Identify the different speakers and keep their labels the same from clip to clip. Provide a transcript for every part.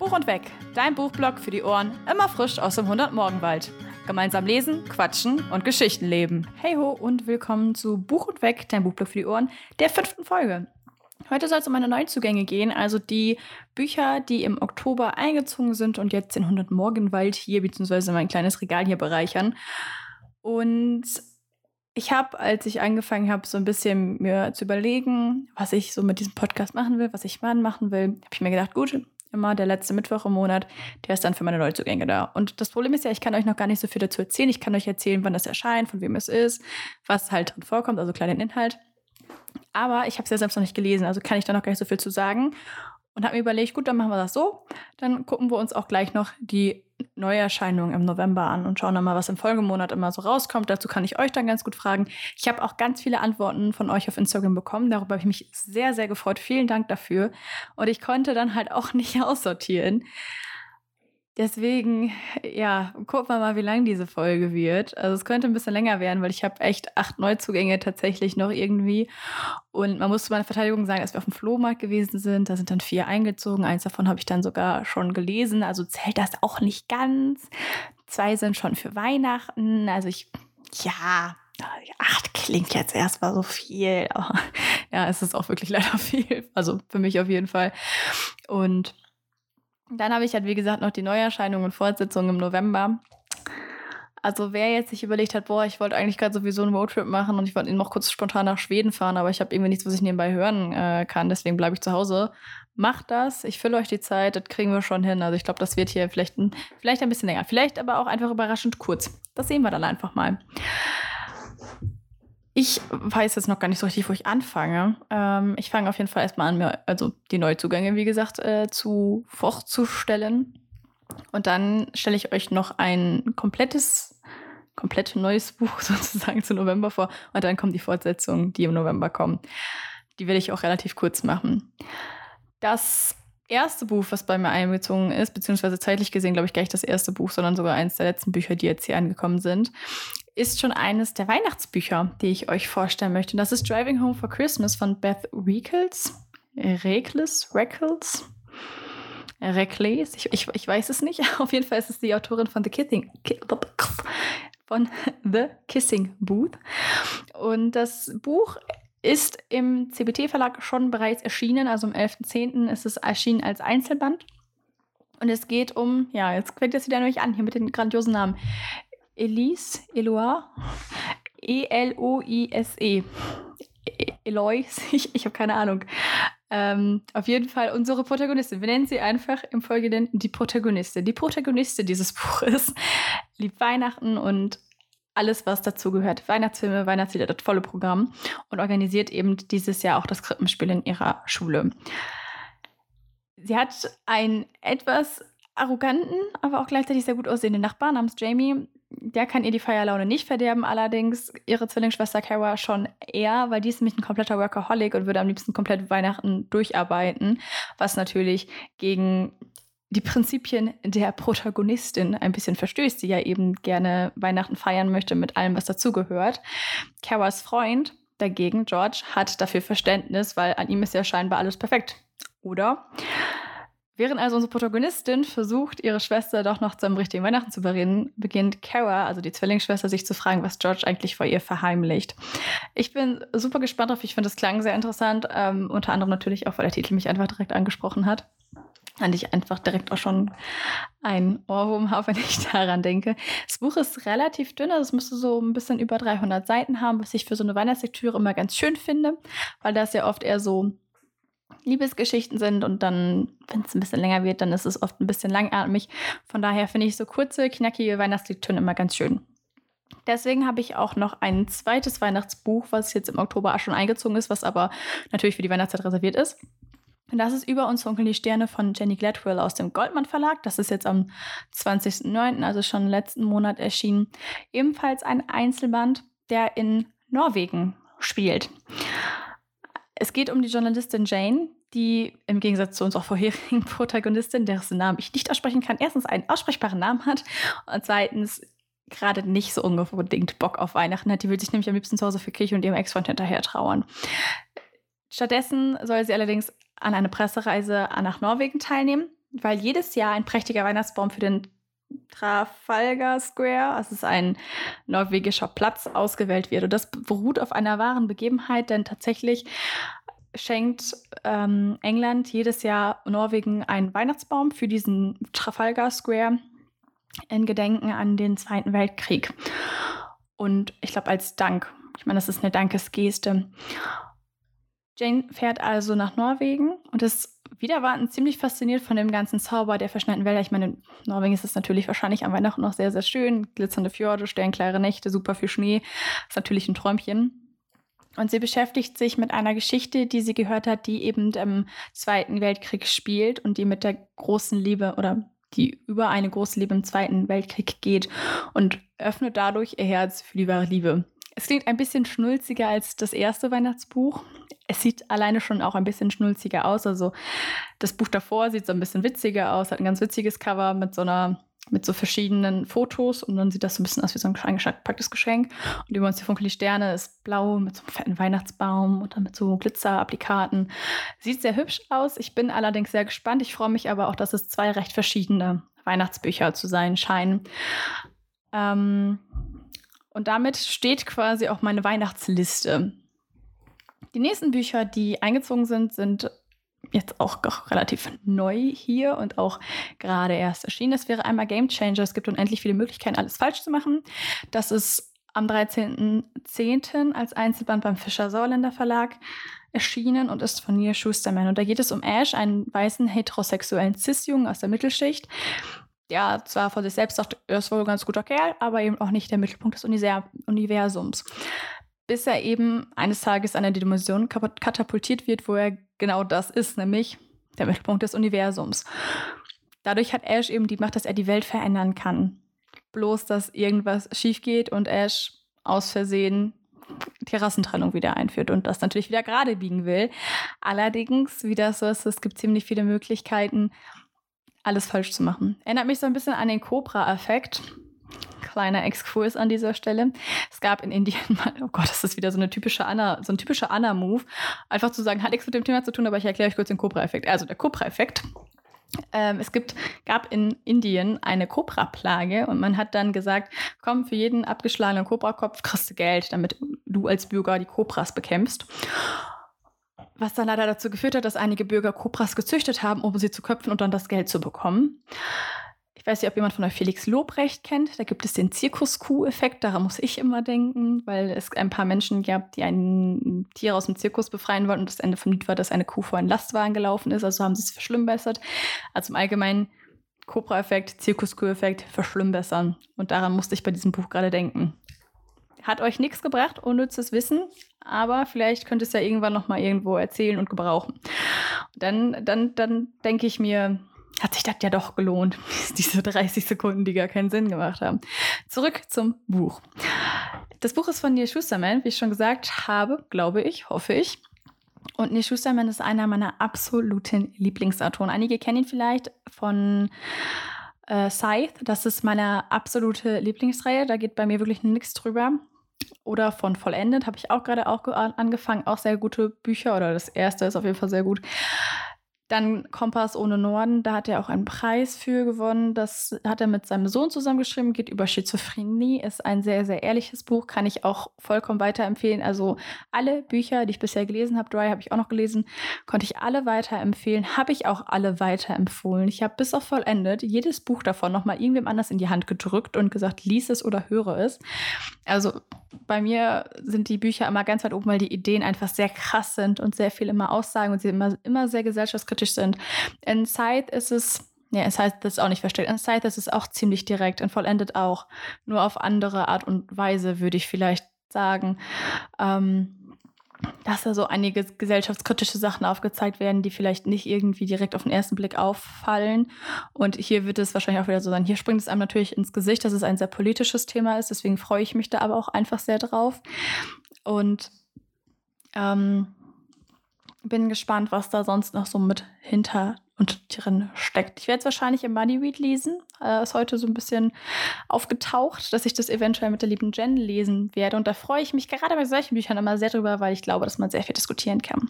Speaker 1: Buch und Weg, dein Buchblog für die Ohren, immer frisch aus dem 100-Morgenwald. Gemeinsam lesen, quatschen und Geschichten leben. Hey ho und willkommen zu Buch und Weg, dein Buchblog für die Ohren, der fünften Folge. Heute soll es um meine Neuzugänge gehen, also die Bücher, die im Oktober eingezogen sind und jetzt den 100-Morgenwald hier bzw. mein kleines Regal hier bereichern. Und ich habe, als ich angefangen habe, so ein bisschen mir zu überlegen, was ich so mit diesem Podcast machen will, was ich wann machen will, habe ich mir gedacht, gut, immer der letzte Mittwoch im Monat, der ist dann für meine Neuzugänge da. Und das Problem ist ja, ich kann euch noch gar nicht so viel dazu erzählen. Ich kann euch erzählen, wann das erscheint, von wem es ist, was halt drin vorkommt, also kleinen Inhalt. Aber ich habe es ja selbst noch nicht gelesen, also kann ich da noch gar nicht so viel zu sagen. Und habe mir überlegt, gut, dann machen wir das so. Dann gucken wir uns auch gleich noch die Neuerscheinungen im November an und schauen dann mal, was im Folgemonat immer so rauskommt. Dazu kann ich euch dann ganz gut fragen. Ich habe auch ganz viele Antworten von euch auf Instagram bekommen. Darüber habe ich mich sehr, sehr gefreut. Vielen Dank dafür. Und ich konnte dann halt auch nicht aussortieren. Deswegen, ja, gucken wir mal, wie lang diese Folge wird. Also es könnte ein bisschen länger werden, weil ich habe echt acht Neuzugänge tatsächlich noch irgendwie. Und man muss zu meiner Verteidigung sagen, dass wir auf dem Flohmarkt gewesen sind. Da sind dann vier eingezogen. Eins davon habe ich dann sogar schon gelesen. Also zählt das auch nicht ganz. Zwei sind schon für Weihnachten. Also ich, ja, acht klingt jetzt erstmal so viel. Aber ja, es ist auch wirklich leider viel. Also für mich auf jeden Fall. Und dann habe ich halt, wie gesagt, noch die Neuerscheinungen und Fortsetzungen im November. Also wer jetzt sich überlegt hat, boah, ich wollte eigentlich gerade sowieso einen Roadtrip machen und ich wollte noch kurz spontan nach Schweden fahren, aber ich habe irgendwie nichts, was ich nebenbei hören äh, kann, deswegen bleibe ich zu Hause. Macht das, ich fülle euch die Zeit, das kriegen wir schon hin. Also ich glaube, das wird hier vielleicht ein, vielleicht ein bisschen länger, vielleicht aber auch einfach überraschend kurz. Das sehen wir dann einfach mal. Ich weiß jetzt noch gar nicht so richtig, wo ich anfange. Ähm, ich fange auf jeden Fall erstmal an, mir also die Neuzugänge, wie gesagt, äh, zu vorzustellen. Und dann stelle ich euch noch ein komplettes, komplett neues Buch sozusagen zu November vor. Und dann kommt die Fortsetzung, die im November kommen. Die werde ich auch relativ kurz machen. Das erste Buch, was bei mir einbezogen ist, beziehungsweise zeitlich gesehen, glaube ich, gar nicht das erste Buch, sondern sogar eines der letzten Bücher, die jetzt hier angekommen sind, ist schon eines der Weihnachtsbücher, die ich euch vorstellen möchte. Das ist Driving Home for Christmas von Beth Reekles. Rekles? Reckles? Reckles? Ich, ich, ich weiß es nicht. Auf jeden Fall ist es die Autorin von The Kissing, von The Kissing Booth. Und das Buch ist im CBT-Verlag schon bereits erschienen, also am 11.10. ist es erschienen als Einzelband. Und es geht um, ja, jetzt fängt es wieder nämlich an, hier mit den grandiosen Namen. Elise, Eloise, E-L-O-I-S-E. Eloise, ich, ich habe keine Ahnung. Ähm, auf jeden Fall unsere Protagonistin. Wir nennen sie einfach im Folgenden die Protagonistin. Die Protagonistin dieses Buches liebt Weihnachten und alles, was dazu gehört. Weihnachtsfilme, Weihnachtslieder, das volle Programm und organisiert eben dieses Jahr auch das Krippenspiel in ihrer Schule. Sie hat einen etwas arroganten, aber auch gleichzeitig sehr gut aussehenden Nachbarn namens Jamie. Der kann ihr die Feierlaune nicht verderben, allerdings ihre Zwillingsschwester Kara schon eher, weil die ist nämlich ein kompletter Workaholic und würde am liebsten komplett Weihnachten durcharbeiten, was natürlich gegen die Prinzipien der Protagonistin ein bisschen verstößt, die ja eben gerne Weihnachten feiern möchte mit allem, was dazugehört. Karas Freund dagegen, George, hat dafür Verständnis, weil an ihm ist ja scheinbar alles perfekt. Oder? Während also unsere Protagonistin versucht, ihre Schwester doch noch zum richtigen Weihnachten zu bereden, beginnt Kara, also die Zwillingsschwester, sich zu fragen, was George eigentlich vor ihr verheimlicht. Ich bin super gespannt drauf. Ich finde, das klang sehr interessant. Ähm, unter anderem natürlich auch, weil der Titel mich einfach direkt angesprochen hat fand ich einfach direkt auch schon ein Ohrwurm habe, wenn ich daran denke. Das Buch ist relativ dünn, also es müsste so ein bisschen über 300 Seiten haben, was ich für so eine Weihnachtslektüre immer ganz schön finde, weil das ja oft eher so Liebesgeschichten sind und dann, wenn es ein bisschen länger wird, dann ist es oft ein bisschen langatmig. Von daher finde ich so kurze, knackige Weihnachtslektüren immer ganz schön. Deswegen habe ich auch noch ein zweites Weihnachtsbuch, was jetzt im Oktober schon eingezogen ist, was aber natürlich für die Weihnachtszeit reserviert ist. Und das ist Über uns funkeln die Sterne von Jenny Gladwell aus dem Goldmann Verlag. Das ist jetzt am 20.09., also schon letzten Monat erschienen. Ebenfalls ein Einzelband, der in Norwegen spielt. Es geht um die Journalistin Jane, die im Gegensatz zu unserer vorherigen Protagonistin, dessen Namen ich nicht aussprechen kann, erstens einen aussprechbaren Namen hat und zweitens gerade nicht so unbedingt Bock auf Weihnachten hat. Die will sich nämlich am liebsten zu Hause für Kirche und ihrem Ex-Freund hinterher trauern. Stattdessen soll sie allerdings an einer Pressereise nach Norwegen teilnehmen. weil jedes Jahr ein prächtiger Weihnachtsbaum für den Trafalgar Square, das ist ein norwegischer Platz, ausgewählt wird. Und das beruht auf einer wahren Begebenheit, denn tatsächlich schenkt ähm, England jedes Jahr Norwegen einen Weihnachtsbaum für diesen Trafalgar Square in Gedenken an den Zweiten Weltkrieg. Und ich glaube, als Dank. Ich meine, das ist eine Dankesgeste. Jane fährt also nach Norwegen und ist wieder warten ziemlich fasziniert von dem ganzen Zauber der verschneiten Wälder. Ich meine, in Norwegen ist es natürlich wahrscheinlich am Weihnachten noch sehr, sehr schön. Glitzernde Fjorde, sternklare Nächte, super viel Schnee. Ist natürlich ein Träumchen. Und sie beschäftigt sich mit einer Geschichte, die sie gehört hat, die eben im Zweiten Weltkrieg spielt und die mit der großen Liebe oder die über eine große Liebe im Zweiten Weltkrieg geht und öffnet dadurch ihr Herz für die wahre Liebe. Es klingt ein bisschen schnulziger als das erste Weihnachtsbuch. Es sieht alleine schon auch ein bisschen schnulziger aus. Also das Buch davor sieht so ein bisschen witziger aus, hat ein ganz witziges Cover mit so einer mit so verschiedenen Fotos und dann sieht das so ein bisschen aus wie so ein eingepacktes Geschenk. Und über uns die Funkel die Sterne ist blau mit so einem fetten Weihnachtsbaum und dann mit so Glitzerapplikaten. Sieht sehr hübsch aus. Ich bin allerdings sehr gespannt. Ich freue mich aber auch, dass es zwei recht verschiedene Weihnachtsbücher zu sein scheinen. Ähm, und damit steht quasi auch meine Weihnachtsliste. Die nächsten Bücher, die eingezogen sind, sind jetzt auch relativ neu hier und auch gerade erst erschienen. Das wäre einmal Game Changer. Es gibt unendlich viele Möglichkeiten, alles falsch zu machen. Das ist am 13.10. als Einzelband beim Fischer-Sauerländer Verlag erschienen und ist von Neil Schusterman. Und da geht es um Ash, einen weißen heterosexuellen Cis-Jungen aus der Mittelschicht, der zwar von sich selbst sagt, er ist wohl ein ganz guter Kerl, aber eben auch nicht der Mittelpunkt des Universums. Bis er eben eines Tages an eine Dimension katapultiert wird, wo er genau das ist, nämlich der Mittelpunkt des Universums. Dadurch hat Ash eben die Macht, dass er die Welt verändern kann. Bloß, dass irgendwas schief geht und Ash aus Versehen die Rassentrennung wieder einführt und das natürlich wieder gerade biegen will. Allerdings, wie das so ist, es gibt ziemlich viele Möglichkeiten, alles falsch zu machen. Erinnert mich so ein bisschen an den Cobra-Effekt. Kleiner Exkurs an dieser Stelle. Es gab in Indien mal, oh Gott, das ist wieder so eine typische Anna, so ein typischer Anna-Move. Einfach zu sagen, hat nichts mit dem Thema zu tun, aber ich erkläre euch kurz den Cobra-Effekt. Also der Cobra-Effekt ähm, es gibt, gab in Indien eine Cobra-Plage und man hat dann gesagt, komm, für jeden abgeschlagenen Cobra-Kopf kriegst du Geld, damit du als Bürger die Cobras bekämpfst. Was dann leider dazu geführt hat, dass einige Bürger Kobras gezüchtet haben, um sie zu köpfen und dann das Geld zu bekommen. Ich weiß nicht, ob jemand von euch Felix Lobrecht kennt. Da gibt es den Zirkuskuh-Effekt. Daran muss ich immer denken, weil es ein paar Menschen gab, die ein Tier aus dem Zirkus befreien wollten. Und das Ende vom Lied war, dass eine Kuh vor einen Lastwagen gelaufen ist. Also haben sie es verschlimmbessert. Also im Allgemeinen Cobra-Effekt, Zirkuskuh-Effekt verschlimmbessern. Und daran musste ich bei diesem Buch gerade denken. Hat euch nichts gebracht, unnützes Wissen, aber vielleicht könnt ihr es ja irgendwann noch mal irgendwo erzählen und gebrauchen. Dann, dann, dann denke ich mir, hat sich das ja doch gelohnt, diese 30 Sekunden, die gar keinen Sinn gemacht haben. Zurück zum Buch. Das Buch ist von Neil Schusterman, wie ich schon gesagt habe, glaube ich, hoffe ich. Und Neil Schusterman ist einer meiner absoluten Lieblingsautoren. Einige kennen ihn vielleicht von äh, Scythe. Das ist meine absolute Lieblingsreihe. Da geht bei mir wirklich nichts drüber oder von Vollendet habe ich auch gerade auch angefangen. Auch sehr gute Bücher oder das erste ist auf jeden Fall sehr gut. Dann Kompass ohne Norden, da hat er auch einen Preis für gewonnen. Das hat er mit seinem Sohn zusammengeschrieben, geht über Schizophrenie, ist ein sehr, sehr ehrliches Buch, kann ich auch vollkommen weiterempfehlen. Also alle Bücher, die ich bisher gelesen habe, Dry habe ich auch noch gelesen, konnte ich alle weiterempfehlen, habe ich auch alle weiterempfohlen. Ich habe bis auf vollendet jedes Buch davon nochmal irgendwem anders in die Hand gedrückt und gesagt, lies es oder höre es. Also bei mir sind die Bücher immer ganz weit oben, weil die Ideen einfach sehr krass sind und sehr viel immer aussagen und sie immer, immer sehr gesellschaftskritisch sind. In Scythe ist es, ja, in Scythe ist es auch nicht versteckt. In Scythe ist es auch ziemlich direkt und vollendet auch. Nur auf andere Art und Weise, würde ich vielleicht sagen. Ähm, dass da so einige gesellschaftskritische Sachen aufgezeigt werden, die vielleicht nicht irgendwie direkt auf den ersten Blick auffallen. Und hier wird es wahrscheinlich auch wieder so sein. Hier springt es einem natürlich ins Gesicht, dass es ein sehr politisches Thema ist. Deswegen freue ich mich da aber auch einfach sehr drauf. Und ähm, bin gespannt, was da sonst noch so mit hinter und drin steckt. Ich werde es wahrscheinlich im Money Read lesen. Äh, ist heute so ein bisschen aufgetaucht, dass ich das eventuell mit der lieben Jen lesen werde. Und da freue ich mich gerade bei solchen Büchern immer sehr drüber, weil ich glaube, dass man sehr viel diskutieren kann.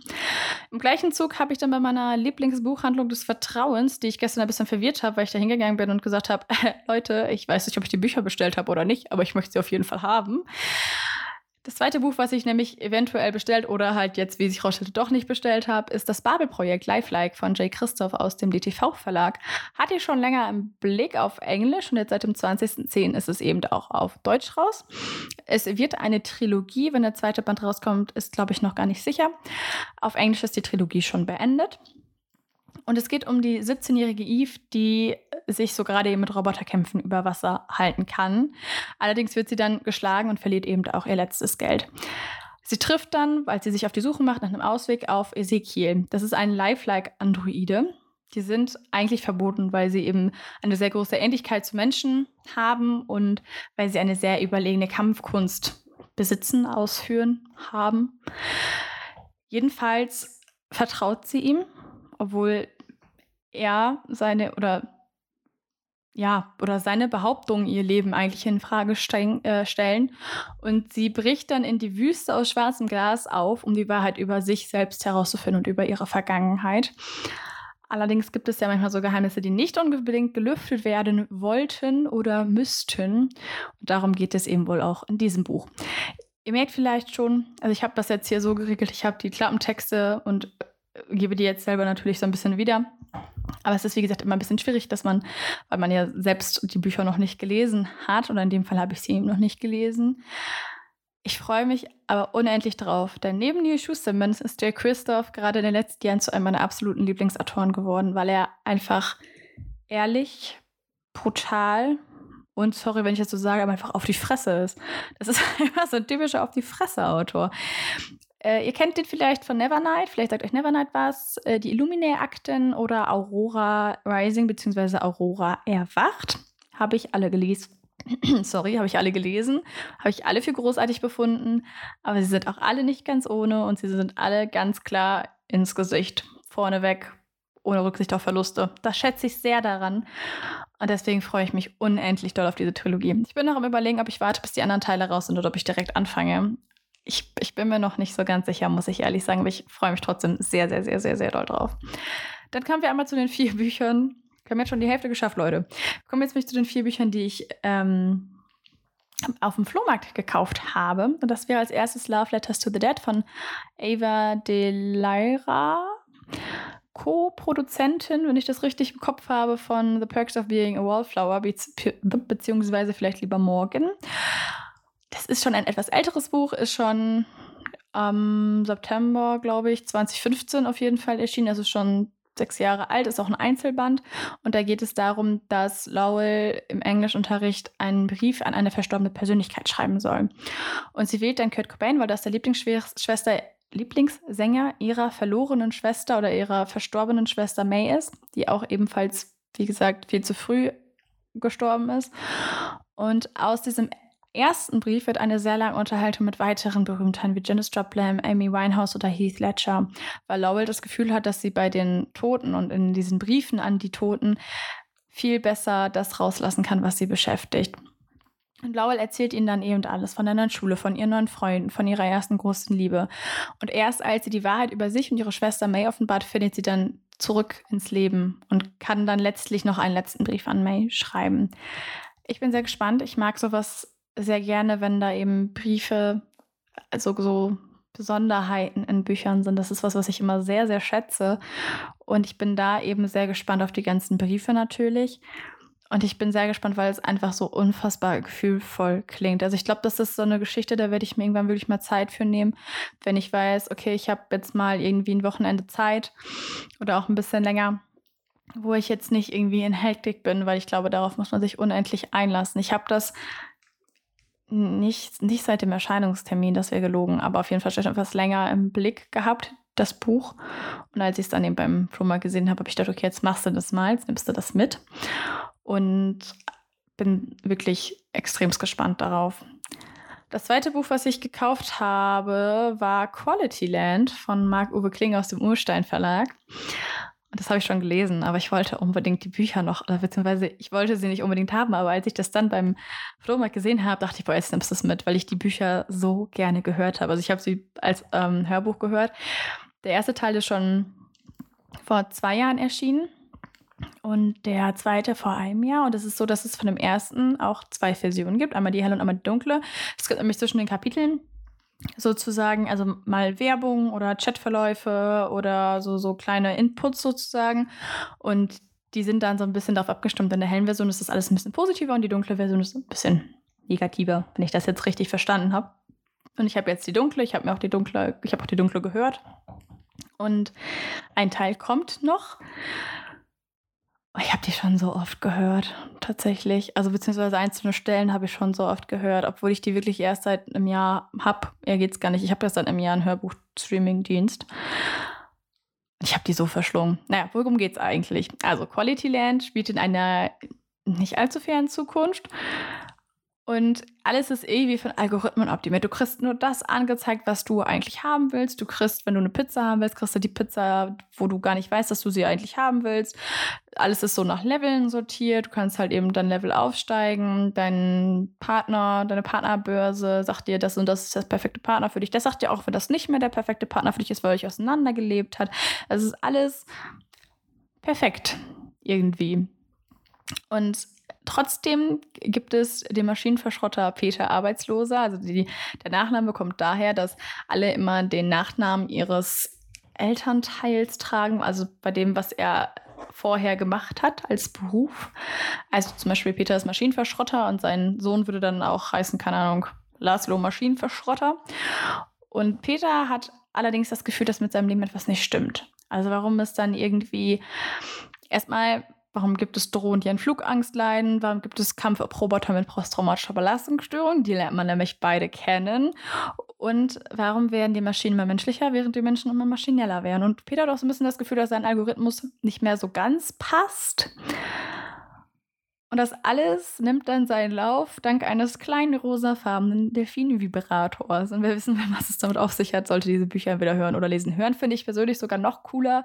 Speaker 1: Im gleichen Zug habe ich dann bei meiner Lieblingsbuchhandlung des Vertrauens, die ich gestern ein bisschen verwirrt habe, weil ich da hingegangen bin und gesagt habe, äh, Leute, ich weiß nicht, ob ich die Bücher bestellt habe oder nicht, aber ich möchte sie auf jeden Fall haben. Das zweite Buch, was ich nämlich eventuell bestellt oder halt jetzt, wie sich rausstellte, doch nicht bestellt habe, ist das Babel-Projekt Lifelike von Jay Christoph aus dem DTV-Verlag. Hatte ich schon länger im Blick auf Englisch und jetzt seit dem 20.10. ist es eben auch auf Deutsch raus. Es wird eine Trilogie, wenn der zweite Band rauskommt, ist glaube ich noch gar nicht sicher. Auf Englisch ist die Trilogie schon beendet. Und es geht um die 17-jährige Eve, die sich so gerade eben mit Roboterkämpfen über Wasser halten kann. Allerdings wird sie dann geschlagen und verliert eben auch ihr letztes Geld. Sie trifft dann, weil sie sich auf die Suche macht nach einem Ausweg, auf Ezekiel. Das ist ein Lifelike-Androide. Die sind eigentlich verboten, weil sie eben eine sehr große Ähnlichkeit zu Menschen haben und weil sie eine sehr überlegene Kampfkunst besitzen, ausführen, haben. Jedenfalls vertraut sie ihm obwohl er seine oder ja, oder seine Behauptungen ihr Leben eigentlich in Frage stein, äh, stellen. Und sie bricht dann in die Wüste aus schwarzem Glas auf, um die Wahrheit über sich selbst herauszufinden und über ihre Vergangenheit. Allerdings gibt es ja manchmal so Geheimnisse, die nicht unbedingt gelüftet werden wollten oder müssten. Und darum geht es eben wohl auch in diesem Buch. Ihr merkt vielleicht schon, also ich habe das jetzt hier so geregelt, ich habe die Klappentexte und gebe die jetzt selber natürlich so ein bisschen wieder. Aber es ist, wie gesagt, immer ein bisschen schwierig, dass man, weil man ja selbst die Bücher noch nicht gelesen hat, oder in dem Fall habe ich sie eben noch nicht gelesen. Ich freue mich aber unendlich drauf, denn neben Neil Schusterman ist Jay Christoph gerade in den letzten Jahren zu einem meiner absoluten Lieblingsautoren geworden, weil er einfach ehrlich, brutal und sorry, wenn ich das so sage, aber einfach auf die Fresse ist. Das ist einfach so ein typischer auf die Fresse Autor. Äh, ihr kennt den vielleicht von Nevernight, vielleicht sagt euch Nevernight was, äh, die Illuminae-Akten oder Aurora Rising bzw. Aurora Erwacht. Habe ich alle gelesen. Sorry, habe ich alle gelesen, habe ich alle für großartig befunden, aber sie sind auch alle nicht ganz ohne und sie sind alle ganz klar ins Gesicht, vorneweg, ohne Rücksicht auf Verluste. Das schätze ich sehr daran und deswegen freue ich mich unendlich doll auf diese Trilogie. Ich bin noch am Überlegen, ob ich warte, bis die anderen Teile raus sind oder ob ich direkt anfange ich, ich bin mir noch nicht so ganz sicher, muss ich ehrlich sagen, aber ich freue mich trotzdem sehr, sehr, sehr, sehr, sehr doll drauf. Dann kommen wir einmal zu den vier Büchern. Wir haben jetzt schon die Hälfte geschafft, Leute. Kommen jetzt zu den vier Büchern, die ich ähm, auf dem Flohmarkt gekauft habe. Und das wäre als erstes Love Letters to the Dead von Ava de Lyra. Co-Produzentin, wenn ich das richtig im Kopf habe, von The Perks of Being a Wallflower, be beziehungsweise vielleicht lieber Morgan das ist schon ein etwas älteres Buch, ist schon am September, glaube ich, 2015 auf jeden Fall erschienen. Also schon sechs Jahre alt, ist auch ein Einzelband. Und da geht es darum, dass Lowell im Englischunterricht einen Brief an eine verstorbene Persönlichkeit schreiben soll. Und sie wählt dann Kurt Cobain, weil das der Lieblingsschwester, Lieblingssänger ihrer verlorenen Schwester oder ihrer verstorbenen Schwester May ist, die auch ebenfalls, wie gesagt, viel zu früh gestorben ist. Und aus diesem ersten Brief wird eine sehr lange Unterhaltung mit weiteren Berühmtheiten wie Janis Joplin, Amy Winehouse oder Heath Ledger, weil Lowell das Gefühl hat, dass sie bei den Toten und in diesen Briefen an die Toten viel besser das rauslassen kann, was sie beschäftigt. Und Lowell erzählt ihnen dann eben alles von der neuen Schule, von ihren neuen Freunden, von ihrer ersten großen Liebe. Und erst als sie die Wahrheit über sich und ihre Schwester May offenbart, findet sie dann zurück ins Leben und kann dann letztlich noch einen letzten Brief an May schreiben. Ich bin sehr gespannt. Ich mag sowas sehr gerne, wenn da eben Briefe, also so Besonderheiten in Büchern sind. Das ist was, was ich immer sehr, sehr schätze. Und ich bin da eben sehr gespannt auf die ganzen Briefe natürlich. Und ich bin sehr gespannt, weil es einfach so unfassbar gefühlvoll klingt. Also ich glaube, das ist so eine Geschichte, da werde ich mir irgendwann wirklich mal Zeit für nehmen, wenn ich weiß, okay, ich habe jetzt mal irgendwie ein Wochenende Zeit oder auch ein bisschen länger, wo ich jetzt nicht irgendwie in Hektik bin, weil ich glaube, darauf muss man sich unendlich einlassen. Ich habe das nicht, nicht seit dem Erscheinungstermin, das wäre gelogen, aber auf jeden Fall schon etwas länger im Blick gehabt, das Buch. Und als ich es dann eben beim Flohmarkt gesehen habe, habe ich gedacht, okay, jetzt machst du das mal, jetzt nimmst du das mit. Und bin wirklich extrem gespannt darauf. Das zweite Buch, was ich gekauft habe, war Quality Land von Marc-Uwe Kling aus dem Urstein Verlag. Das habe ich schon gelesen, aber ich wollte unbedingt die Bücher noch, beziehungsweise ich wollte sie nicht unbedingt haben, aber als ich das dann beim Flohmarkt gesehen habe, dachte ich, boah, jetzt nimmst du es mit, weil ich die Bücher so gerne gehört habe. Also ich habe sie als ähm, Hörbuch gehört. Der erste Teil ist schon vor zwei Jahren erschienen und der zweite vor einem Jahr. Und es ist so, dass es von dem ersten auch zwei Versionen gibt. Einmal die helle und einmal die dunkle. Es gibt nämlich zwischen den Kapiteln sozusagen, also mal Werbung oder Chatverläufe oder so, so kleine Inputs sozusagen. Und die sind dann so ein bisschen darauf abgestimmt. In der hellen Version ist das alles ein bisschen positiver und die dunkle Version ist ein bisschen negativer, wenn ich das jetzt richtig verstanden habe. Und ich habe jetzt die dunkle, ich habe mir auch die dunkle, ich habe auch die dunkle gehört. Und ein Teil kommt noch. Ich habe die schon so oft gehört, tatsächlich. Also beziehungsweise einzelne Stellen habe ich schon so oft gehört, obwohl ich die wirklich erst seit einem Jahr habe. Ja, geht's gar nicht. Ich habe erst seit einem Jahr einen Hörbuch-Streaming-Dienst. Ich habe die so verschlungen. Naja, worum geht's eigentlich? Also Quality Land spielt in einer nicht allzu fernen Zukunft. Und alles ist irgendwie von Algorithmen optimiert. Du kriegst nur das angezeigt, was du eigentlich haben willst. Du kriegst, wenn du eine Pizza haben willst, kriegst du die Pizza, wo du gar nicht weißt, dass du sie eigentlich haben willst. Alles ist so nach Leveln sortiert. Du kannst halt eben dein Level aufsteigen. Dein Partner, deine Partnerbörse sagt dir, das und das ist das perfekte Partner für dich. Der sagt dir auch, wenn das nicht mehr der perfekte Partner für dich ist, weil euch auseinandergelebt hat. Es ist alles perfekt irgendwie. Und Trotzdem gibt es den Maschinenverschrotter Peter Arbeitsloser. Also die, der Nachname kommt daher, dass alle immer den Nachnamen ihres Elternteils tragen, also bei dem, was er vorher gemacht hat als Beruf. Also zum Beispiel Peter ist Maschinenverschrotter und sein Sohn würde dann auch heißen, keine Ahnung, Laszlo Maschinenverschrotter. Und Peter hat allerdings das Gefühl, dass mit seinem Leben etwas nicht stimmt. Also warum es dann irgendwie erstmal Warum gibt es Drohnen, die an Flugangst leiden? Warum gibt es Kampfroboter mit posttraumatischer Belastungsstörung? Die lernt man nämlich beide kennen. Und warum werden die Maschinen immer menschlicher, während die Menschen immer maschineller werden? Und Peter hat auch so ein bisschen das Gefühl, dass sein Algorithmus nicht mehr so ganz passt. Und das alles nimmt dann seinen Lauf dank eines kleinen rosafarbenen Delfin-Vibrators. Und wir wissen, was es damit auf sich hat, sollte diese Bücher entweder hören oder lesen. Hören finde ich persönlich sogar noch cooler,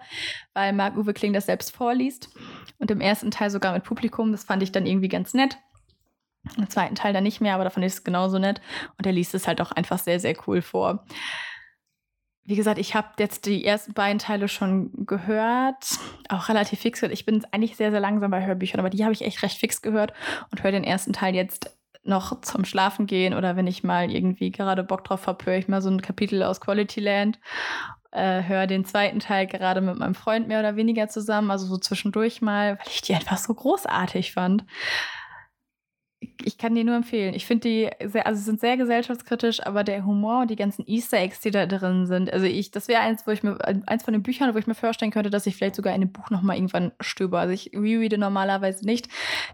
Speaker 1: weil Marc-Uwe Kling das selbst vorliest. Und im ersten Teil sogar mit Publikum. Das fand ich dann irgendwie ganz nett. Im zweiten Teil dann nicht mehr, aber davon ist es genauso nett. Und er liest es halt auch einfach sehr, sehr cool vor wie gesagt, ich habe jetzt die ersten beiden Teile schon gehört, auch relativ fix. Ich bin eigentlich sehr, sehr langsam bei Hörbüchern, aber die habe ich echt recht fix gehört und höre den ersten Teil jetzt noch zum Schlafen gehen oder wenn ich mal irgendwie gerade Bock drauf habe, höre ich mal so ein Kapitel aus Quality Land. Äh, höre den zweiten Teil gerade mit meinem Freund mehr oder weniger zusammen, also so zwischendurch mal, weil ich die einfach so großartig fand ich kann die nur empfehlen. Ich finde die sehr, also sind sehr gesellschaftskritisch, aber der Humor und die ganzen Easter Eggs, die da drin sind, also ich, das wäre eins, wo ich mir, eins von den Büchern, wo ich mir vorstellen könnte, dass ich vielleicht sogar in dem Buch nochmal irgendwann stöber. Also ich rereade normalerweise nicht.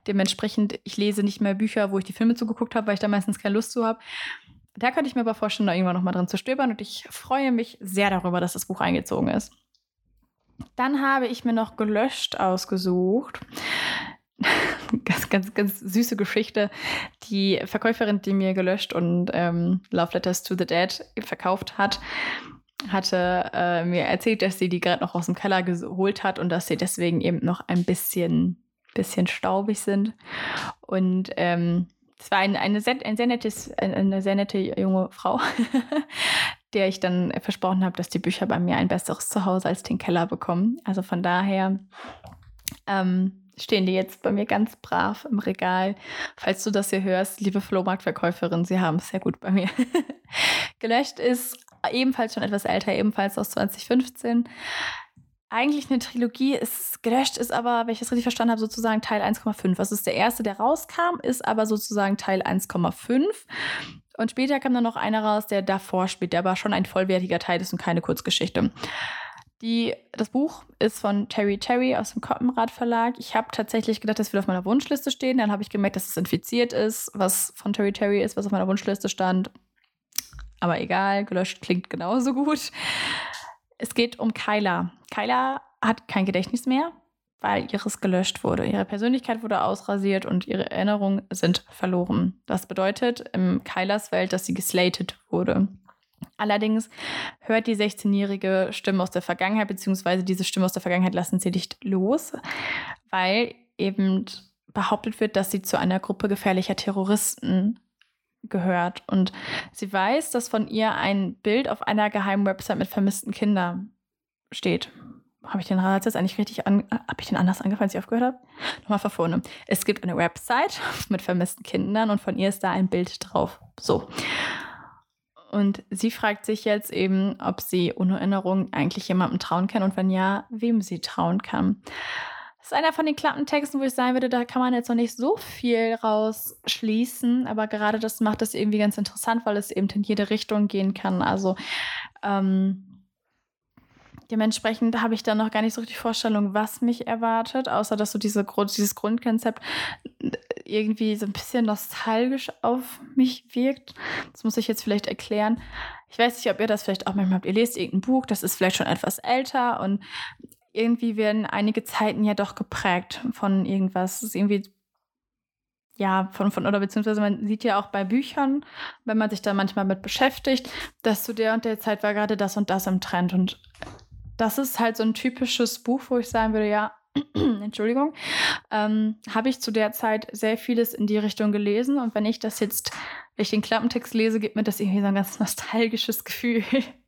Speaker 1: Dementsprechend, ich lese nicht mehr Bücher, wo ich die Filme zugeguckt habe, weil ich da meistens keine Lust zu habe. Da könnte ich mir aber vorstellen, da irgendwann nochmal drin zu stöbern und ich freue mich sehr darüber, dass das Buch eingezogen ist. Dann habe ich mir noch gelöscht ausgesucht. ganz, ganz, ganz süße Geschichte. Die Verkäuferin, die mir gelöscht und ähm, Love Letters to the Dead verkauft hat, hatte äh, mir erzählt, dass sie die gerade noch aus dem Keller geholt hat und dass sie deswegen eben noch ein bisschen, bisschen staubig sind. Und ähm, es war ein, eine, sehr, ein sehr nettes, eine sehr nette junge Frau, der ich dann versprochen habe, dass die Bücher bei mir ein besseres Zuhause als den Keller bekommen. Also von daher ähm, stehen die jetzt bei mir ganz brav im Regal. Falls du das hier hörst, liebe Flohmarktverkäuferin, sie haben es sehr gut bei mir. Gelöscht ist ebenfalls schon etwas älter, ebenfalls aus 2015. Eigentlich eine Trilogie ist gelöscht, ist aber, wenn ich das richtig verstanden habe, sozusagen Teil 1,5. Das ist der erste, der rauskam, ist aber sozusagen Teil 1,5. Und später kam dann noch einer raus, der davor spielt, der aber schon ein vollwertiger Teil ist und keine Kurzgeschichte. Die, das Buch ist von Terry Terry aus dem Koppenrad Verlag. Ich habe tatsächlich gedacht, das wird auf meiner Wunschliste stehen. Dann habe ich gemerkt, dass es infiziert ist, was von Terry Terry ist, was auf meiner Wunschliste stand. Aber egal, gelöscht klingt genauso gut. Es geht um Kyla. Kyla hat kein Gedächtnis mehr, weil ihres gelöscht wurde. Ihre Persönlichkeit wurde ausrasiert und ihre Erinnerungen sind verloren. Das bedeutet in Kylas Welt, dass sie geslatet wurde. Allerdings hört die 16-jährige Stimme aus der Vergangenheit, beziehungsweise diese Stimme aus der Vergangenheit lassen sie nicht los, weil eben behauptet wird, dass sie zu einer Gruppe gefährlicher Terroristen gehört. Und sie weiß, dass von ihr ein Bild auf einer geheimen Website mit vermissten Kindern steht. Habe ich den Rat jetzt eigentlich richtig an, habe ich den anders angefangen, als ich aufgehört habe? Nochmal vorne. Es gibt eine Website mit vermissten Kindern und von ihr ist da ein Bild drauf. So. Und sie fragt sich jetzt eben, ob sie ohne Erinnerung eigentlich jemandem trauen kann und wenn ja, wem sie trauen kann. Das ist einer von den Klappentexten, wo ich sagen würde, da kann man jetzt noch nicht so viel rausschließen, aber gerade das macht es irgendwie ganz interessant, weil es eben in jede Richtung gehen kann. Also ähm, Dementsprechend habe ich dann noch gar nicht so richtig Vorstellung, was mich erwartet, außer dass so diese, dieses Grundkonzept irgendwie so ein bisschen nostalgisch auf mich wirkt. Das muss ich jetzt vielleicht erklären. Ich weiß nicht, ob ihr das vielleicht auch manchmal habt. Ihr lest irgendein Buch, das ist vielleicht schon etwas älter und irgendwie werden einige Zeiten ja doch geprägt von irgendwas. Das ist irgendwie ja, von, von, oder beziehungsweise man sieht ja auch bei Büchern, wenn man sich da manchmal mit beschäftigt, dass zu der und der Zeit war gerade das und das im Trend. Und das ist halt so ein typisches Buch, wo ich sagen würde, ja, Entschuldigung, ähm, habe ich zu der Zeit sehr vieles in die Richtung gelesen. Und wenn ich das jetzt, wenn ich den Klappentext lese, gibt mir das irgendwie so ein ganz nostalgisches Gefühl.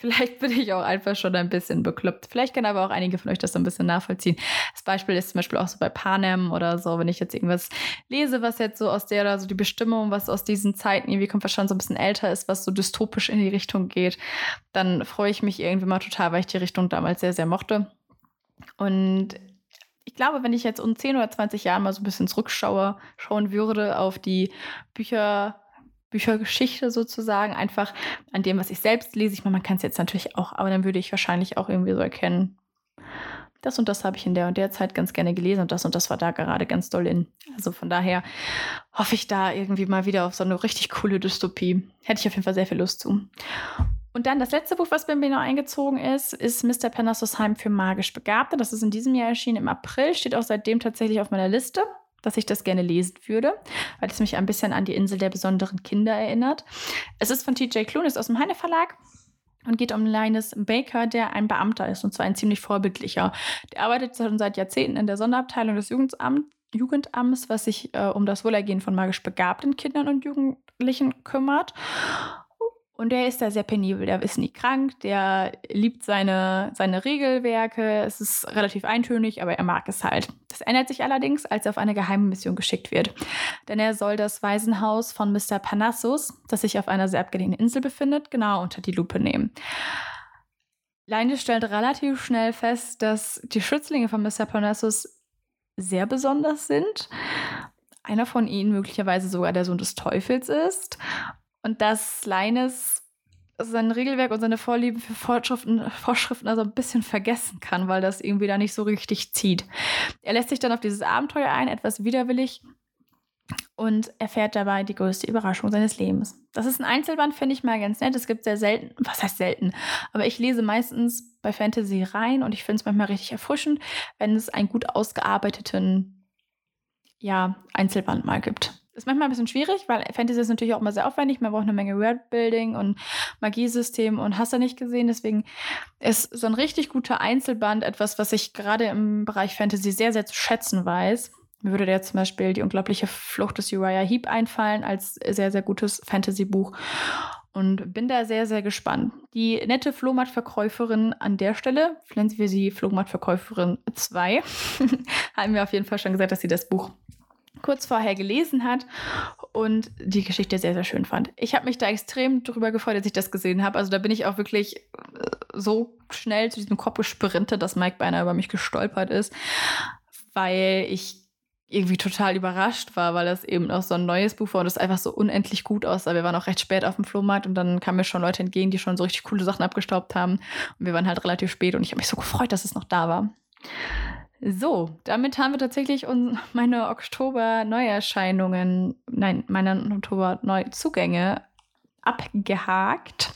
Speaker 1: Vielleicht bin ich auch einfach schon ein bisschen bekloppt. Vielleicht können aber auch einige von euch das so ein bisschen nachvollziehen. Das Beispiel ist zum Beispiel auch so bei Panem oder so, wenn ich jetzt irgendwas lese, was jetzt so aus der oder so die Bestimmung, was aus diesen Zeiten irgendwie kommt, was schon so ein bisschen älter ist, was so dystopisch in die Richtung geht, dann freue ich mich irgendwie mal total, weil ich die Richtung damals sehr, sehr mochte. Und ich glaube, wenn ich jetzt um 10 oder 20 Jahren mal so ein bisschen zurückschaue, schauen würde auf die Bücher, Büchergeschichte sozusagen, einfach an dem, was ich selbst lese. Ich meine, man kann es jetzt natürlich auch, aber dann würde ich wahrscheinlich auch irgendwie so erkennen, das und das habe ich in der und der Zeit ganz gerne gelesen und das und das war da gerade ganz doll in. Also von daher hoffe ich da irgendwie mal wieder auf so eine richtig coole Dystopie. Hätte ich auf jeden Fall sehr viel Lust zu. Und dann das letzte Buch, was bei mir noch eingezogen ist, ist Mr. Parnassus Heim für magisch Begabte. Das ist in diesem Jahr erschienen im April, steht auch seitdem tatsächlich auf meiner Liste dass ich das gerne lesen würde, weil es mich ein bisschen an die Insel der besonderen Kinder erinnert. Es ist von TJ Klune, ist aus dem Heine Verlag und geht um Linus Baker, der ein Beamter ist und zwar ein ziemlich vorbildlicher. Der arbeitet schon seit Jahrzehnten in der Sonderabteilung des Jugendamts, Jugendamts, was sich äh, um das Wohlergehen von magisch begabten Kindern und Jugendlichen kümmert. Und der ist da sehr penibel, der ist nie krank, der liebt seine, seine Regelwerke, es ist relativ eintönig, aber er mag es halt. Das ändert sich allerdings, als er auf eine geheime Mission geschickt wird. Denn er soll das Waisenhaus von Mr. Panassus, das sich auf einer sehr abgelegenen Insel befindet, genau unter die Lupe nehmen. Linus stellt relativ schnell fest, dass die Schützlinge von Mr. Panassus sehr besonders sind. Einer von ihnen möglicherweise sogar der Sohn des Teufels ist und dass Leines sein Regelwerk und seine Vorlieben für Vorschriften, Vorschriften also ein bisschen vergessen kann, weil das irgendwie da nicht so richtig zieht. Er lässt sich dann auf dieses Abenteuer ein, etwas widerwillig, und erfährt dabei die größte Überraschung seines Lebens. Das ist ein Einzelband, finde ich mal ganz nett. Es gibt sehr selten, was heißt selten, aber ich lese meistens bei Fantasy rein und ich finde es manchmal richtig erfrischend, wenn es einen gut ausgearbeiteten ja, Einzelband mal gibt. Ist manchmal ein bisschen schwierig, weil Fantasy ist natürlich auch immer sehr aufwendig. Man braucht eine Menge Worldbuilding und Magiesystem und hast du nicht gesehen. Deswegen ist so ein richtig guter Einzelband etwas, was ich gerade im Bereich Fantasy sehr, sehr zu schätzen weiß. Mir würde der zum Beispiel die unglaubliche Flucht des Uriah Heep einfallen als sehr, sehr gutes Fantasy-Buch. Und bin da sehr, sehr gespannt. Die nette Flohmarktverkäuferin an der Stelle, nennen wir sie Flohmarktverkäuferin 2, haben mir auf jeden Fall schon gesagt, dass sie das Buch kurz vorher gelesen hat und die Geschichte sehr, sehr schön fand. Ich habe mich da extrem drüber gefreut, als ich das gesehen habe. Also da bin ich auch wirklich äh, so schnell zu diesem Kopf gesprintet, dass Mike beinahe über mich gestolpert ist, weil ich irgendwie total überrascht war, weil das eben auch so ein neues Buch war und es einfach so unendlich gut aussah. Wir waren auch recht spät auf dem Flohmarkt und dann kamen mir schon Leute entgegen, die schon so richtig coole Sachen abgestaubt haben. Und wir waren halt relativ spät und ich habe mich so gefreut, dass es noch da war. So, damit haben wir tatsächlich meine Oktober-Neuerscheinungen, nein, meine Oktober-Neuzugänge abgehakt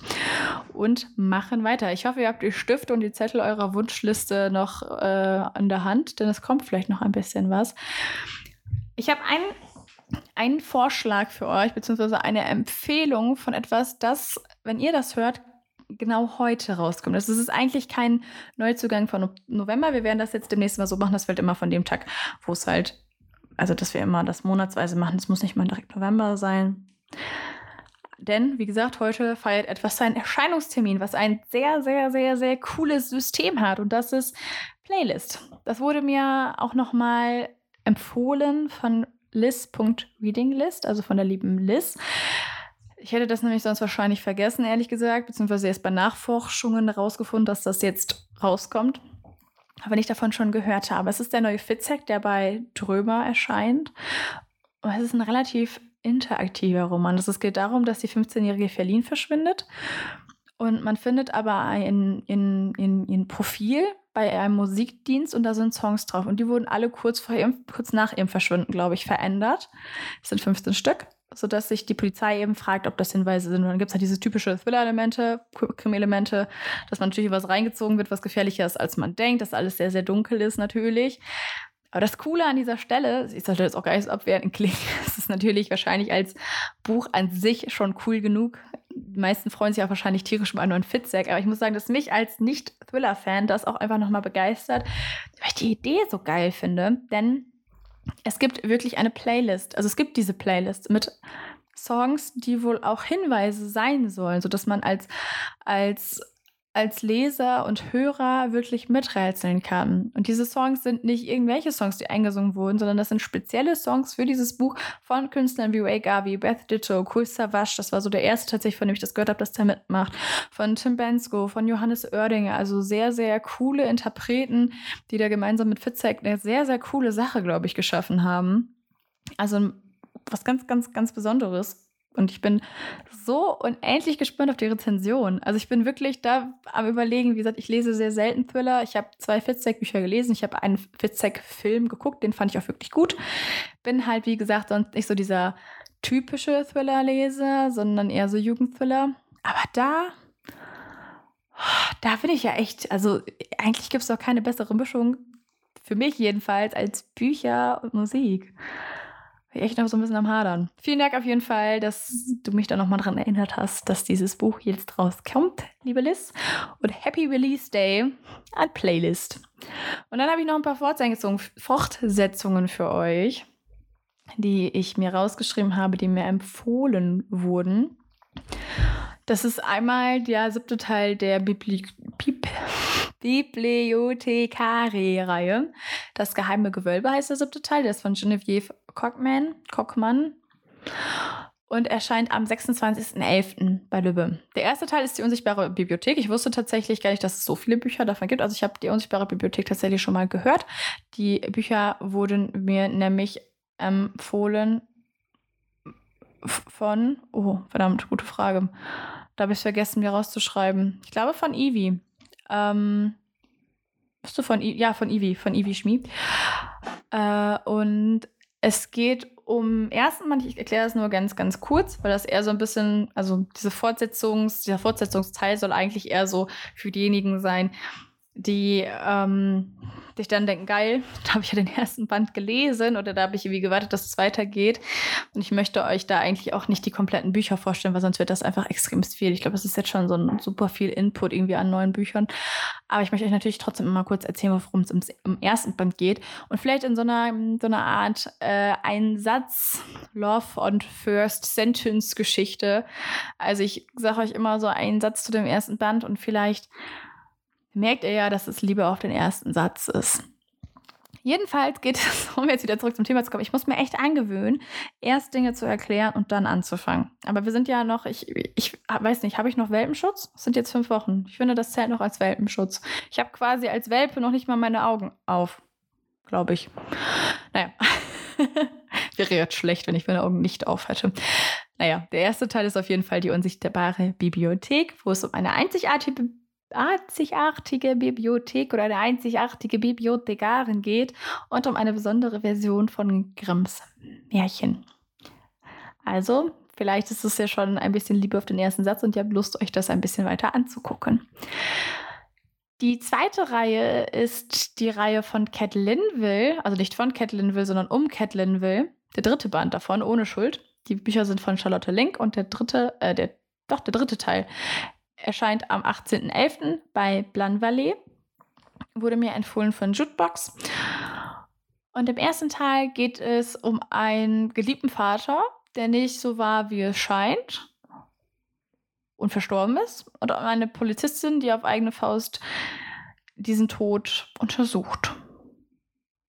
Speaker 1: und machen weiter. Ich hoffe, ihr habt die Stifte und die Zettel eurer Wunschliste noch äh, an der Hand, denn es kommt vielleicht noch ein bisschen was. Ich habe ein einen Vorschlag für euch, beziehungsweise eine Empfehlung von etwas, das, wenn ihr das hört, genau heute rauskommt. Das ist eigentlich kein Neuzugang von November. Wir werden das jetzt demnächst mal so machen, das wird immer von dem Tag, wo es halt, also dass wir immer das monatsweise machen. Es muss nicht mal direkt November sein. Denn, wie gesagt, heute feiert etwas seinen Erscheinungstermin, was ein sehr, sehr, sehr, sehr cooles System hat. Und das ist Playlist. Das wurde mir auch nochmal empfohlen von Liz.readinglist, also von der lieben Liz. Ich hätte das nämlich sonst wahrscheinlich vergessen, ehrlich gesagt, beziehungsweise erst bei Nachforschungen herausgefunden, dass das jetzt rauskommt. Aber ich davon schon gehört habe. Es ist der neue Fitzek, der bei Drömer erscheint. Und es ist ein relativ interaktiver Roman. Es geht darum, dass die 15-jährige Ferlin verschwindet. Und man findet aber ein, in, in, in Profil bei einem Musikdienst und da sind Songs drauf. Und die wurden alle kurz, vor ihrem, kurz nach ihrem Verschwinden, glaube ich, verändert. Es sind 15 Stück, sodass sich die Polizei eben fragt, ob das Hinweise sind. Und dann gibt es halt diese typische Thriller-Elemente, Krimi-Elemente, dass man natürlich was reingezogen wird, was gefährlicher ist, als man denkt, dass alles sehr, sehr dunkel ist natürlich. Aber das Coole an dieser Stelle, ich sollte das auch gar nicht so abwerten klingen, es ist natürlich wahrscheinlich als Buch an sich schon cool genug. Die meisten freuen sich auch wahrscheinlich tierisch über einen neuen Fitzek, aber ich muss sagen, dass mich als Nicht-Thriller-Fan das auch einfach nochmal begeistert, weil ich die Idee so geil finde, denn es gibt wirklich eine Playlist. Also es gibt diese Playlist mit Songs, die wohl auch Hinweise sein sollen, sodass man als, als als Leser und Hörer wirklich miträtseln kann. Und diese Songs sind nicht irgendwelche Songs, die eingesungen wurden, sondern das sind spezielle Songs für dieses Buch von Künstlern wie Ray Garvey, Beth Ditto, Cool Savage, das war so der erste tatsächlich, von dem ich das gehört habe, dass der mitmacht, von Tim Bensko, von Johannes Oerdinger, also sehr, sehr coole Interpreten, die da gemeinsam mit Fitzek eine sehr, sehr coole Sache, glaube ich, geschaffen haben. Also was ganz, ganz, ganz Besonderes. Und ich bin so unendlich gespannt auf die Rezension. Also ich bin wirklich da am überlegen, wie gesagt, ich lese sehr selten Thriller. Ich habe zwei Fitzek-Bücher gelesen. Ich habe einen Fitzek-Film geguckt, den fand ich auch wirklich gut. Bin halt, wie gesagt, sonst nicht so dieser typische Thriller-Leser, sondern eher so Jugendthriller. Aber da, da bin ich ja echt, also eigentlich gibt es doch keine bessere Mischung, für mich jedenfalls, als Bücher und Musik echt noch so ein bisschen am Hadern. Vielen Dank auf jeden Fall, dass du mich da nochmal dran erinnert hast, dass dieses Buch jetzt rauskommt, liebe Liz. Und Happy Release Day an Playlist. Und dann habe ich noch ein paar Fortsetzungen für euch, die ich mir rausgeschrieben habe, die mir empfohlen wurden. Das ist einmal der siebte Teil der Bibli Bib Bibliothekari-Reihe. Das geheime Gewölbe heißt der siebte Teil. Der ist von Genevieve Cockman, Cockmann und erscheint am 26.11. bei Lübbe. Der erste Teil ist die unsichtbare Bibliothek. Ich wusste tatsächlich gar nicht, dass es so viele Bücher davon gibt. Also ich habe die unsichtbare Bibliothek tatsächlich schon mal gehört. Die Bücher wurden mir nämlich empfohlen von, oh, verdammt, gute Frage. Da habe ich es vergessen, mir rauszuschreiben. Ich glaube von Ivi. Ähm, bist du von, I ja, von Ivi, von Ivi Schmid. Äh, und es geht um ersten ich erkläre das nur ganz, ganz kurz, weil das eher so ein bisschen, also diese Fortsetzungs, dieser Fortsetzungsteil soll eigentlich eher so für diejenigen sein, die ähm, sich dann denken, geil, da habe ich ja den ersten Band gelesen oder da habe ich irgendwie gewartet, dass es weitergeht. Und ich möchte euch da eigentlich auch nicht die kompletten Bücher vorstellen, weil sonst wird das einfach extrem viel. Ich glaube, es ist jetzt schon so ein super viel Input irgendwie an neuen Büchern. Aber ich möchte euch natürlich trotzdem immer kurz erzählen, worum es im, im, ersten Band geht. Und vielleicht in so einer, so einer Art äh, ein Satz, Love on First Sentence Geschichte. Also ich sage euch immer so einen Satz zu dem ersten Band und vielleicht merkt ihr ja, dass es Liebe auf den ersten Satz ist. Jedenfalls geht es, um jetzt wieder zurück zum Thema zu kommen, ich muss mir echt angewöhnen, erst Dinge zu erklären und dann anzufangen. Aber wir sind ja noch, ich, ich weiß nicht, habe ich noch Welpenschutz? Es sind jetzt fünf Wochen. Ich finde, das zählt noch als Welpenschutz. Ich habe quasi als Welpe noch nicht mal meine Augen auf, glaube ich. Naja, wäre jetzt schlecht, wenn ich meine Augen nicht auf hätte. Naja, der erste Teil ist auf jeden Fall die unsichtbare Bibliothek, wo es um eine einzigartige einzigartige Bibliothek oder eine einzigartige Bibliothekarin geht und um eine besondere Version von Grimms Märchen. Also, vielleicht ist es ja schon ein bisschen Liebe auf den ersten Satz und ihr habt Lust, euch das ein bisschen weiter anzugucken. Die zweite Reihe ist die Reihe von Cat Linville, also nicht von Cat Linville, sondern um Cat Linville. der dritte Band davon, ohne Schuld. Die Bücher sind von Charlotte Link und der dritte, äh, der, doch, der dritte Teil erscheint am 18.11. bei Blanvalet. Wurde mir empfohlen von Jukebox. Und im ersten Teil geht es um einen geliebten Vater, der nicht so war, wie es scheint und verstorben ist. Und um eine Polizistin, die auf eigene Faust diesen Tod untersucht.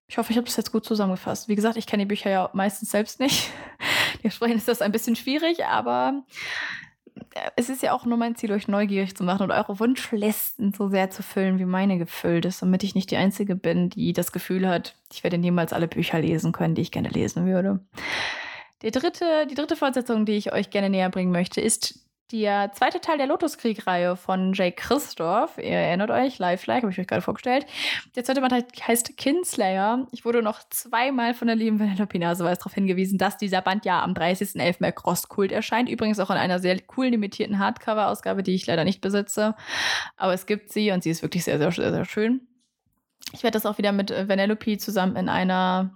Speaker 1: Ich hoffe, ich habe das jetzt gut zusammengefasst. Wie gesagt, ich kenne die Bücher ja meistens selbst nicht. Dementsprechend ist das ein bisschen schwierig, aber es ist ja auch nur mein Ziel, euch neugierig zu machen und eure Wunschlisten so sehr zu füllen, wie meine gefüllt ist, damit ich nicht die Einzige bin, die das Gefühl hat, ich werde niemals alle Bücher lesen können, die ich gerne lesen würde. Der dritte, die dritte Fortsetzung, die ich euch gerne näher bringen möchte, ist der zweite Teil der Lotuskrieg-Reihe von Jake Christoph, ihr erinnert euch, Lifelike, habe ich euch gerade vorgestellt. Der zweite Band heißt Kinslayer. Ich wurde noch zweimal von der lieben Vanellope Naseweis darauf hingewiesen, dass dieser Band ja am 30.11. bei Crosskult erscheint. Übrigens auch in einer sehr coolen, limitierten Hardcover-Ausgabe, die ich leider nicht besitze. Aber es gibt sie und sie ist wirklich sehr, sehr, sehr, sehr schön. Ich werde das auch wieder mit Vanellope zusammen in einer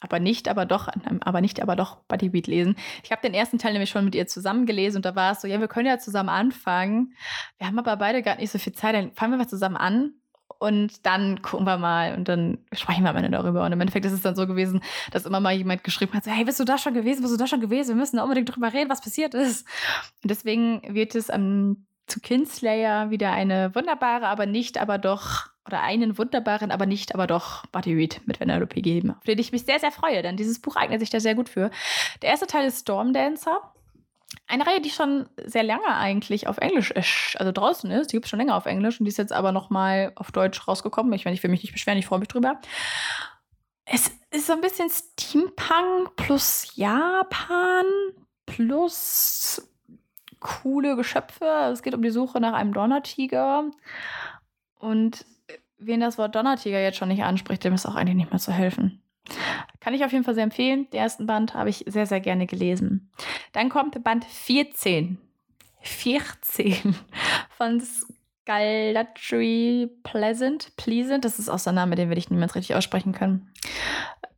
Speaker 1: aber nicht, aber doch, aber nicht, aber doch Buddy Beat lesen. Ich habe den ersten Teil nämlich schon mit ihr zusammen gelesen und da war es so, ja, wir können ja zusammen anfangen. Wir haben aber beide gar nicht so viel Zeit, dann fangen wir mal zusammen an und dann gucken wir mal und dann sprechen wir am Ende darüber. Und im Endeffekt ist es dann so gewesen, dass immer mal jemand geschrieben hat, so, hey, bist du da schon gewesen? Bist du da schon gewesen? Wir müssen da unbedingt drüber reden, was passiert ist. Und deswegen wird es am zu Kinslayer wieder eine wunderbare, aber nicht, aber doch, oder einen wunderbaren, aber nicht, aber doch Buddy Read mit Vanellope geben, auf den ich mich sehr, sehr freue, denn dieses Buch eignet sich da sehr gut für. Der erste Teil ist Storm Dancer. Eine Reihe, die schon sehr lange eigentlich auf Englisch ist, also draußen ist. Die gibt es schon länger auf Englisch und die ist jetzt aber nochmal auf Deutsch rausgekommen. Ich meine, ich will mich nicht beschweren, ich freue mich drüber. Es ist so ein bisschen Steampunk plus Japan plus coole Geschöpfe. Es geht um die Suche nach einem Donnertiger. Und wen das Wort Donnertiger jetzt schon nicht anspricht, dem ist auch eigentlich nicht mehr zu helfen. Kann ich auf jeden Fall sehr empfehlen. Den ersten Band habe ich sehr, sehr gerne gelesen. Dann kommt Band 14. 14 von Scalatry Pleasant. Pleasant, das ist auch so ein Name, den werde ich niemals richtig aussprechen können.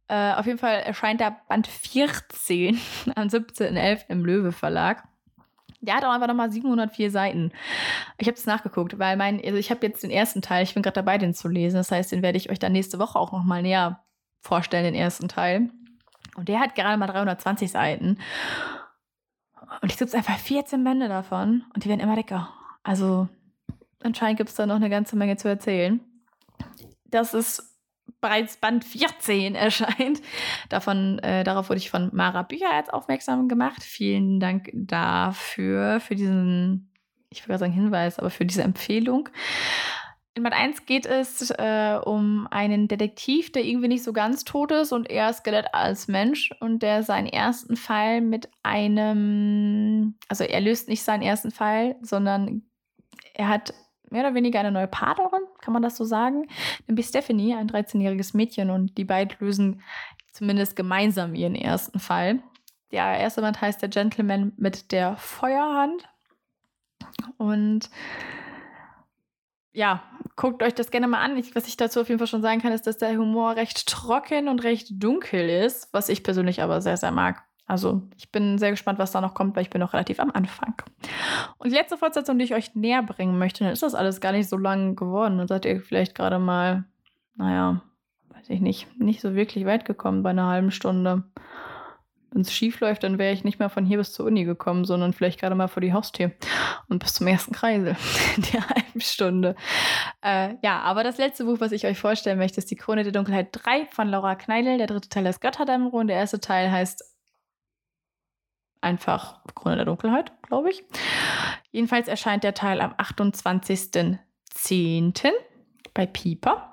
Speaker 1: Äh, auf jeden Fall erscheint der Band 14 am 17.11. im Löwe Verlag. Der hat auch einfach nochmal 704 Seiten. Ich habe es nachgeguckt, weil mein, also ich habe jetzt den ersten Teil, ich bin gerade dabei, den zu lesen. Das heißt, den werde ich euch dann nächste Woche auch nochmal näher vorstellen, den ersten Teil. Und der hat gerade mal 320 Seiten. Und ich gibt einfach 14 Bände davon und die werden immer dicker. Also anscheinend gibt es da noch eine ganze Menge zu erzählen. Das ist bereits Band 14 erscheint. Davon, äh, darauf wurde ich von Mara Bücher jetzt aufmerksam gemacht. Vielen Dank dafür, für diesen, ich würde sagen Hinweis, aber für diese Empfehlung. In Band 1 geht es äh, um einen Detektiv, der irgendwie nicht so ganz tot ist und eher Skelett als Mensch und der seinen ersten Fall mit einem, also er löst nicht seinen ersten Fall, sondern er hat mehr oder weniger eine neue Partnerin, kann man das so sagen? Nämlich Stephanie, ein 13-jähriges Mädchen und die beiden lösen zumindest gemeinsam ihren ersten Fall. Der erste Band heißt Der Gentleman mit der Feuerhand. Und ja, guckt euch das gerne mal an. Ich, was ich dazu auf jeden Fall schon sagen kann, ist, dass der Humor recht trocken und recht dunkel ist, was ich persönlich aber sehr, sehr mag. Also ich bin sehr gespannt, was da noch kommt, weil ich bin noch relativ am Anfang. Und die letzte Fortsetzung, die ich euch näher bringen möchte, dann ist das alles gar nicht so lang geworden. Dann seid ihr vielleicht gerade mal, naja, weiß ich nicht, nicht so wirklich weit gekommen bei einer halben Stunde. Wenn es schief läuft, dann wäre ich nicht mehr von hier bis zur Uni gekommen, sondern vielleicht gerade mal vor die Haustür und bis zum ersten Kreisel der halben Stunde. Äh, ja, aber das letzte Buch, was ich euch vorstellen möchte, ist Die Krone der Dunkelheit 3 von Laura Kneidel. Der dritte Teil ist Götterdämmerung. Der erste Teil heißt einfach Krone der Dunkelheit, glaube ich. Jedenfalls erscheint der Teil am 28.10. bei Pieper.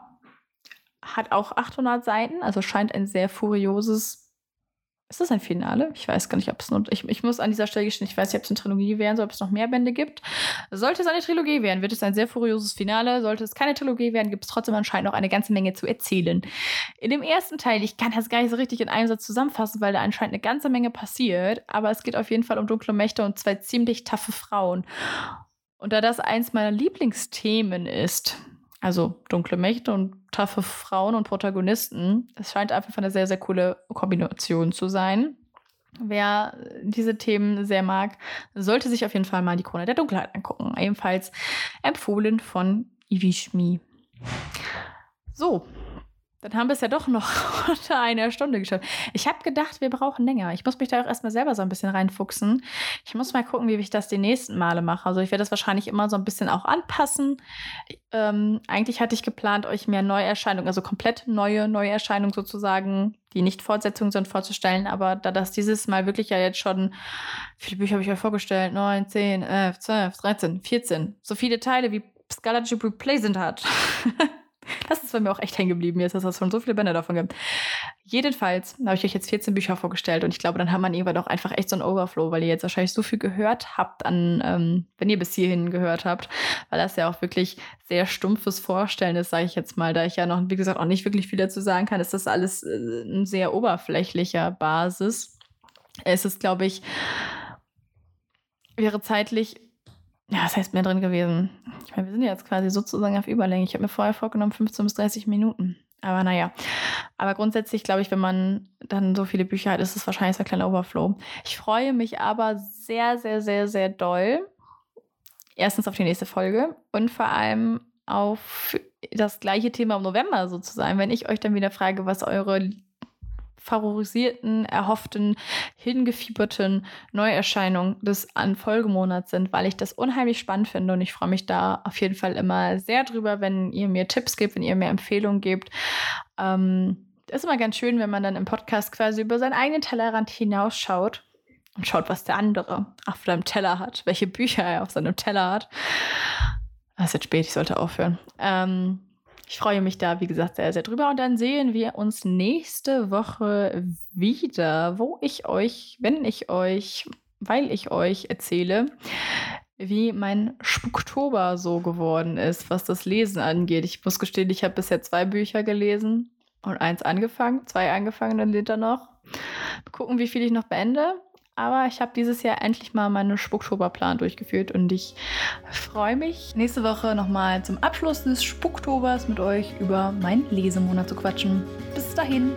Speaker 1: Hat auch 800 Seiten, also scheint ein sehr furioses ist das ein Finale? Ich weiß gar nicht, ob es nur. Ich, ich muss an dieser Stelle gestehen, ich weiß nicht, ob es eine Trilogie werden soll, ob es noch mehr Bände gibt. Sollte es eine Trilogie werden, wird es ein sehr furioses Finale. Sollte es keine Trilogie werden, gibt es trotzdem anscheinend noch eine ganze Menge zu erzählen. In dem ersten Teil, ich kann das gar nicht so richtig in einem Satz zusammenfassen, weil da anscheinend eine ganze Menge passiert. Aber es geht auf jeden Fall um dunkle Mächte und zwei ziemlich taffe Frauen. Und da das eins meiner Lieblingsthemen ist, Also dunkle Mächte und taffe Frauen und Protagonisten. Es scheint einfach eine sehr, sehr coole Kombination zu sein. Wer diese Themen sehr mag, sollte sich auf jeden Fall mal die Krone der Dunkelheit angucken. Ebenfalls empfohlen von Ivi Schmi. So, dann haben wir es ja doch noch unter einer Stunde geschafft. Ich habe gedacht, wir brauchen länger. Ich muss mich da auch erstmal selber so ein bisschen reinfuchsen. Ich muss mal gucken, wie ich das die nächsten Male mache. Also ich werde das wahrscheinlich immer so ein bisschen auch anpassen. Ähm, eigentlich hatte ich geplant, euch mehr Neuerscheinungen, also komplett neue Neuerscheinungen sozusagen, die nicht Fortsetzungen sind, vorzustellen. Aber da das dieses Mal wirklich ja jetzt schon, viele Bücher habe ich euch vorgestellt, 9, 10, 11, 12, 13, 14, so viele Teile wie Scholarship Replacement hat. Das ist bei mir auch echt hängen geblieben jetzt, dass es schon so viele Bände davon gibt. Jedenfalls habe ich euch jetzt 14 Bücher vorgestellt und ich glaube, dann hat man irgendwann auch einfach echt so einen Overflow, weil ihr jetzt wahrscheinlich so viel gehört habt an, ähm, wenn ihr bis hierhin gehört habt, weil das ja auch wirklich sehr stumpfes Vorstellen ist, sage ich jetzt mal, da ich ja noch, wie gesagt, auch nicht wirklich viel dazu sagen kann, ist das alles äh, ein sehr oberflächlicher Basis. Es ist, glaube ich, wäre zeitlich ja, was heißt mehr drin gewesen? Ich meine, wir sind jetzt quasi sozusagen auf Überlänge. Ich habe mir vorher vorgenommen 15 bis 30 Minuten. Aber naja. Aber grundsätzlich glaube ich, wenn man dann so viele Bücher hat, ist es wahrscheinlich so ein kleiner Overflow. Ich freue mich aber sehr, sehr, sehr, sehr doll. Erstens auf die nächste Folge und vor allem auf das gleiche Thema im November sozusagen, wenn ich euch dann wieder frage, was eure favorisierten, erhofften, hingefieberten Neuerscheinungen des Folgemonats sind, weil ich das unheimlich spannend finde und ich freue mich da auf jeden Fall immer sehr drüber, wenn ihr mir Tipps gebt, wenn ihr mir Empfehlungen gebt. Ähm, ist immer ganz schön, wenn man dann im Podcast quasi über seinen eigenen Tellerrand hinausschaut und schaut, was der andere auf seinem Teller hat, welche Bücher er auf seinem Teller hat. Es ist jetzt spät, ich sollte aufhören. Ähm, ich freue mich da, wie gesagt, sehr, sehr drüber. Und dann sehen wir uns nächste Woche wieder, wo ich euch, wenn ich euch, weil ich euch erzähle, wie mein Spuktober so geworden ist, was das Lesen angeht. Ich muss gestehen, ich habe bisher zwei Bücher gelesen und eins angefangen, zwei angefangen, dann lebt er noch. Mal gucken, wie viel ich noch beende. Aber ich habe dieses Jahr endlich mal meinen Spukttoberplan durchgeführt und ich freue mich, nächste Woche nochmal zum Abschluss des Spuktobers mit euch über meinen Lesemonat zu quatschen. Bis dahin.